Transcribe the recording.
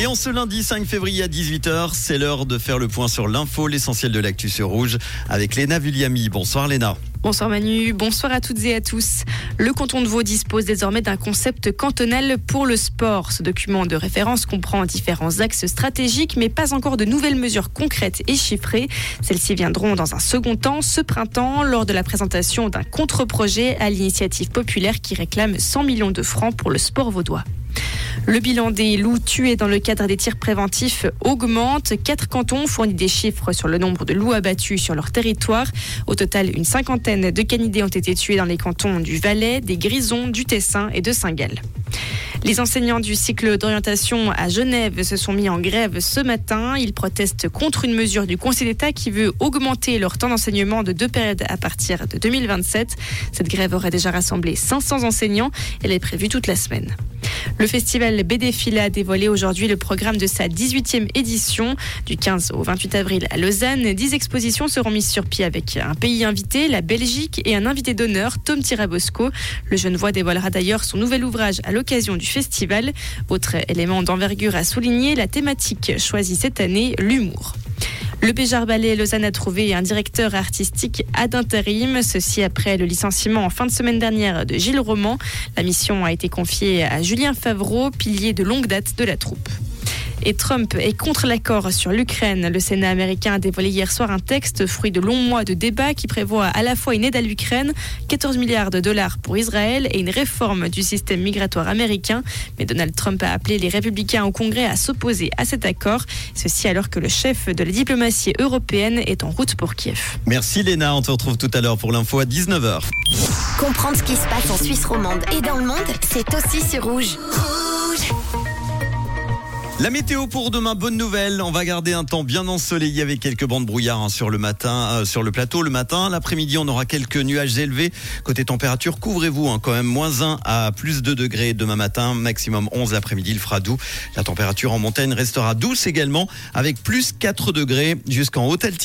Et en ce lundi 5 février à 18h, c'est l'heure de faire le point sur l'info, l'essentiel de l'actu Rouge, avec Léna Vulliami. Bonsoir Léna. Bonsoir Manu, bonsoir à toutes et à tous. Le canton de Vaud dispose désormais d'un concept cantonal pour le sport. Ce document de référence comprend différents axes stratégiques, mais pas encore de nouvelles mesures concrètes et chiffrées. Celles-ci viendront dans un second temps, ce printemps, lors de la présentation d'un contre-projet à l'initiative populaire qui réclame 100 millions de francs pour le sport vaudois. Le bilan des loups tués dans le cadre des tirs préventifs augmente. Quatre cantons fournissent des chiffres sur le nombre de loups abattus sur leur territoire. Au total, une cinquantaine de canidés ont été tués dans les cantons du Valais, des Grisons, du Tessin et de Saint-Gall. Les enseignants du cycle d'orientation à Genève se sont mis en grève ce matin. Ils protestent contre une mesure du Conseil d'État qui veut augmenter leur temps d'enseignement de deux périodes à partir de 2027. Cette grève aurait déjà rassemblé 500 enseignants. Elle est prévue toute la semaine. Le festival BD a dévoilé aujourd'hui le programme de sa 18e édition. Du 15 au 28 avril à Lausanne, 10 expositions seront mises sur pied avec un pays invité, la Belgique, et un invité d'honneur, Tom Tirabosco. Le jeune voix dévoilera d'ailleurs son nouvel ouvrage à l'occasion du festival. Autre élément d'envergure à souligner, la thématique choisie cette année, l'humour. Le Béjar Ballet Lausanne a trouvé un directeur artistique ad intérim, ceci après le licenciement en fin de semaine dernière de Gilles Roman. La mission a été confiée à Julien Favreau, pilier de longue date de la troupe. Et Trump est contre l'accord sur l'Ukraine. Le Sénat américain a dévoilé hier soir un texte, fruit de longs mois de débats, qui prévoit à la fois une aide à l'Ukraine, 14 milliards de dollars pour Israël et une réforme du système migratoire américain. Mais Donald Trump a appelé les républicains au Congrès à s'opposer à cet accord. Ceci alors que le chef de la diplomatie européenne est en route pour Kiev. Merci Léna, on te retrouve tout à l'heure pour l'info à 19h. Comprendre ce qui se passe en Suisse romande et dans le monde, c'est aussi sur Rouge. La météo pour demain, bonne nouvelle. On va garder un temps bien ensoleillé avec quelques bandes brouillard hein, sur le matin, euh, sur le plateau le matin. L'après-midi, on aura quelques nuages élevés. Côté température, couvrez-vous hein, quand même moins 1 à plus 2 degrés demain matin, maximum 11 l'après-midi, il fera doux. La température en montagne restera douce également avec plus 4 degrés jusqu'en haute altitude.